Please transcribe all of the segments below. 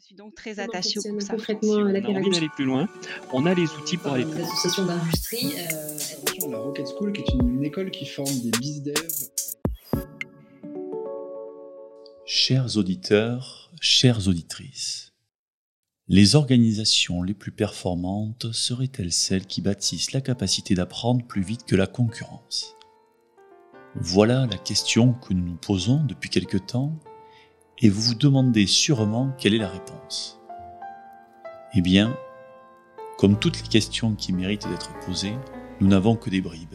suis donc très attachée au groupe concrètement la On a envie d'aller plus loin. On a les outils pour aller plus loin. L'association d'industrie. La Rocket School, qui est une, une école qui forme des bizdev. Chers auditeurs, chères auditrices, les organisations les plus performantes seraient-elles celles qui bâtissent la capacité d'apprendre plus vite que la concurrence? Voilà la question que nous nous posons depuis quelque temps et vous vous demandez sûrement quelle est la réponse. Eh bien, comme toutes les questions qui méritent d'être posées, nous n'avons que des bribes.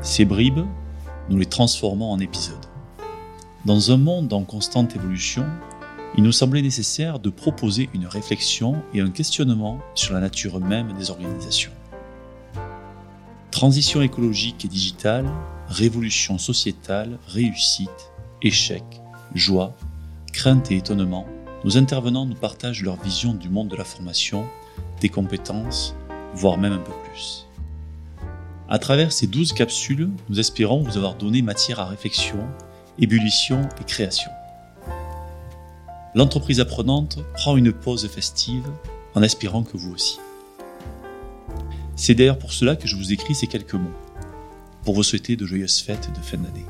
Ces bribes, nous les transformons en épisodes. Dans un monde en constante évolution, il nous semblait nécessaire de proposer une réflexion et un questionnement sur la nature même des organisations. Transition écologique et digitale, révolution sociétale, réussite, échec, joie, crainte et étonnement, nos intervenants nous partagent leur vision du monde de la formation, des compétences, voire même un peu plus. À travers ces douze capsules, nous espérons vous avoir donné matière à réflexion, ébullition et création. L'entreprise apprenante prend une pause festive en espérant que vous aussi. C'est d'ailleurs pour cela que je vous écris ces quelques mots, pour vous souhaiter de joyeuses fêtes de fin d'année.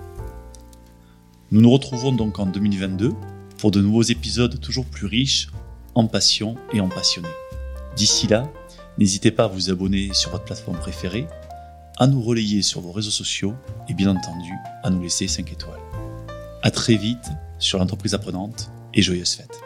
Nous nous retrouvons donc en 2022 pour de nouveaux épisodes toujours plus riches en passion et en passionnés. D'ici là, n'hésitez pas à vous abonner sur votre plateforme préférée, à nous relayer sur vos réseaux sociaux et bien entendu à nous laisser 5 étoiles. À très vite sur l'entreprise apprenante et joyeuses fêtes.